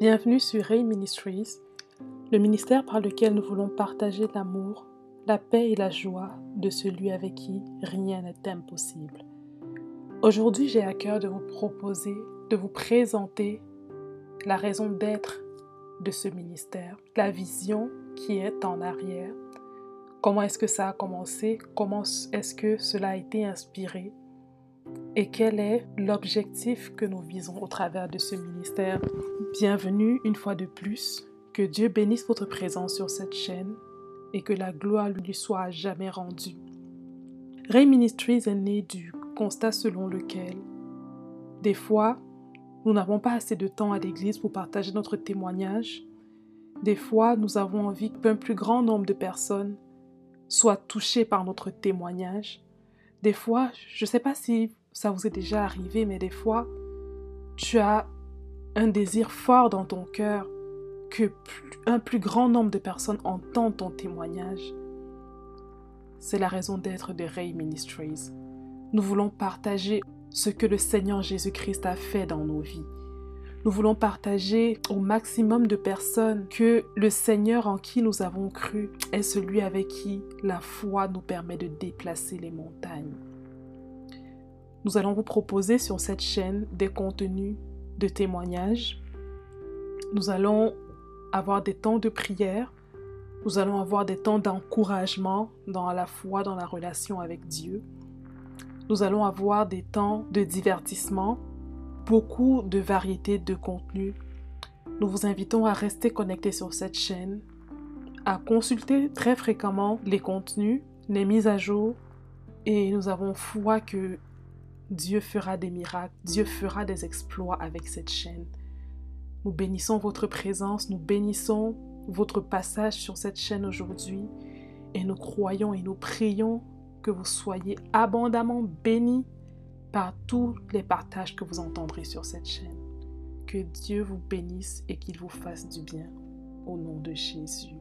Bienvenue sur Ray Ministries, le ministère par lequel nous voulons partager l'amour, la paix et la joie de celui avec qui rien n'est impossible. Aujourd'hui, j'ai à cœur de vous proposer, de vous présenter la raison d'être de ce ministère, la vision qui est en arrière, comment est-ce que ça a commencé, comment est-ce que cela a été inspiré? Et quel est l'objectif que nous visons au travers de ce ministère? Bienvenue une fois de plus. Que Dieu bénisse votre présence sur cette chaîne et que la gloire lui soit jamais rendue. Ray Ministries est né du constat selon lequel, des fois, nous n'avons pas assez de temps à l'église pour partager notre témoignage. Des fois, nous avons envie qu'un plus grand nombre de personnes soient touchées par notre témoignage. Des fois, je ne sais pas si ça vous est déjà arrivé, mais des fois, tu as un désir fort dans ton cœur que un plus grand nombre de personnes entendent ton témoignage. C'est la raison d'être de Ray Ministries. Nous voulons partager ce que le Seigneur Jésus-Christ a fait dans nos vies. Nous voulons partager au maximum de personnes que le Seigneur en qui nous avons cru est celui avec qui la foi nous permet de déplacer les montagnes. Nous allons vous proposer sur cette chaîne des contenus de témoignages. Nous allons avoir des temps de prière. Nous allons avoir des temps d'encouragement dans la foi, dans la relation avec Dieu. Nous allons avoir des temps de divertissement, beaucoup de variétés de contenus. Nous vous invitons à rester connectés sur cette chaîne, à consulter très fréquemment les contenus, les mises à jour, et nous avons foi que Dieu fera des miracles, Dieu fera des exploits avec cette chaîne. Nous bénissons votre présence, nous bénissons votre passage sur cette chaîne aujourd'hui et nous croyons et nous prions que vous soyez abondamment bénis par tous les partages que vous entendrez sur cette chaîne. Que Dieu vous bénisse et qu'il vous fasse du bien. Au nom de Jésus.